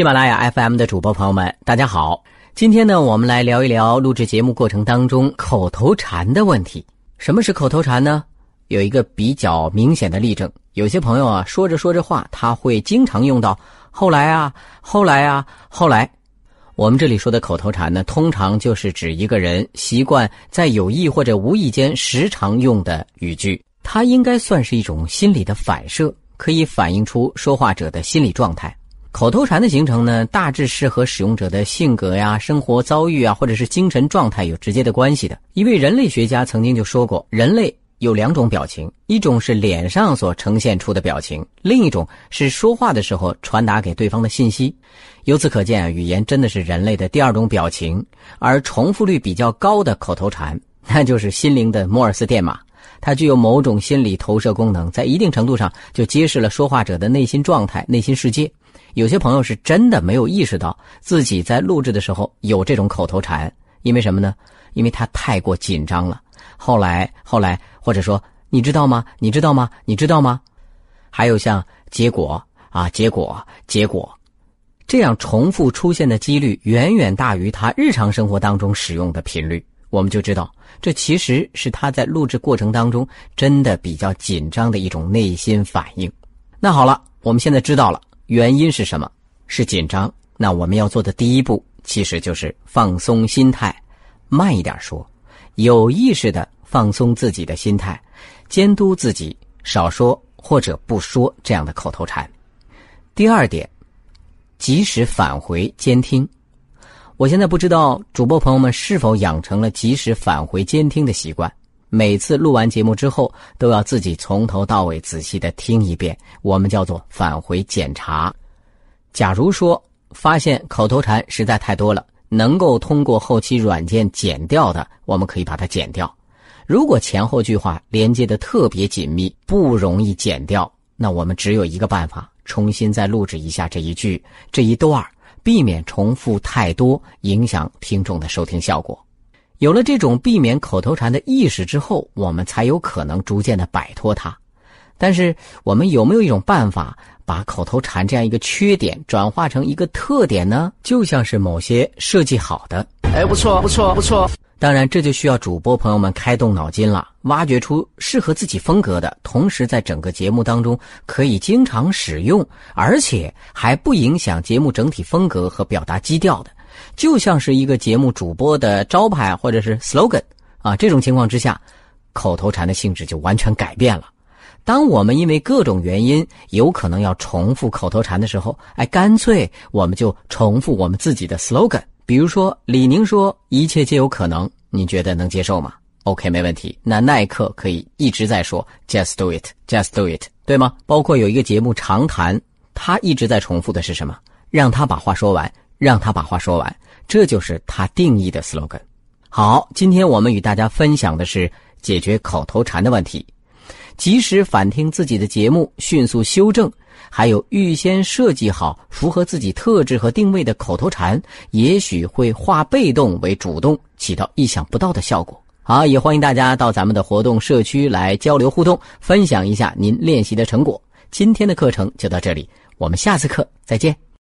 喜马拉雅 FM 的主播朋友们，大家好。今天呢，我们来聊一聊录制节目过程当中口头禅的问题。什么是口头禅呢？有一个比较明显的例证，有些朋友啊，说着说着话，他会经常用到“后来啊，后来啊，后来”。我们这里说的口头禅呢，通常就是指一个人习惯在有意或者无意间时常用的语句，它应该算是一种心理的反射，可以反映出说话者的心理状态。口头禅的形成呢，大致是和使用者的性格呀、生活遭遇啊，或者是精神状态有直接的关系的。一位人类学家曾经就说过，人类有两种表情，一种是脸上所呈现出的表情，另一种是说话的时候传达给对方的信息。由此可见啊，语言真的是人类的第二种表情。而重复率比较高的口头禅，那就是心灵的摩尔斯电码，它具有某种心理投射功能，在一定程度上就揭示了说话者的内心状态、内心世界。有些朋友是真的没有意识到自己在录制的时候有这种口头禅，因为什么呢？因为他太过紧张了。后来，后来，或者说，你知道吗？你知道吗？你知道吗？还有像结果啊，结果，结果，这样重复出现的几率远远大于他日常生活当中使用的频率，我们就知道这其实是他在录制过程当中真的比较紧张的一种内心反应。那好了，我们现在知道了。原因是什么？是紧张。那我们要做的第一步，其实就是放松心态，慢一点说，有意识的放松自己的心态，监督自己少说或者不说这样的口头禅。第二点，及时返回监听。我现在不知道主播朋友们是否养成了及时返回监听的习惯。每次录完节目之后，都要自己从头到尾仔细的听一遍，我们叫做返回检查。假如说发现口头禅实在太多了，能够通过后期软件剪掉的，我们可以把它剪掉；如果前后句话连接的特别紧密，不容易剪掉，那我们只有一个办法，重新再录制一下这一句这一段，避免重复太多，影响听众的收听效果。有了这种避免口头禅的意识之后，我们才有可能逐渐的摆脱它。但是，我们有没有一种办法，把口头禅这样一个缺点转化成一个特点呢？就像是某些设计好的，哎，不错，不错，不错。当然，这就需要主播朋友们开动脑筋了，挖掘出适合自己风格的，同时在整个节目当中可以经常使用，而且还不影响节目整体风格和表达基调的。就像是一个节目主播的招牌或者是 slogan 啊，这种情况之下，口头禅的性质就完全改变了。当我们因为各种原因有可能要重复口头禅的时候，哎，干脆我们就重复我们自己的 slogan。比如说，李宁说“一切皆有可能”，你觉得能接受吗？OK，没问题。那耐克可以一直在说 “just do it”，“just do it”，对吗？包括有一个节目长谈，他一直在重复的是什么？让他把话说完。让他把话说完，这就是他定义的 slogan。好，今天我们与大家分享的是解决口头禅的问题，及时反听自己的节目，迅速修正，还有预先设计好符合自己特质和定位的口头禅，也许会化被动为主动，起到意想不到的效果。好，也欢迎大家到咱们的活动社区来交流互动，分享一下您练习的成果。今天的课程就到这里，我们下次课再见。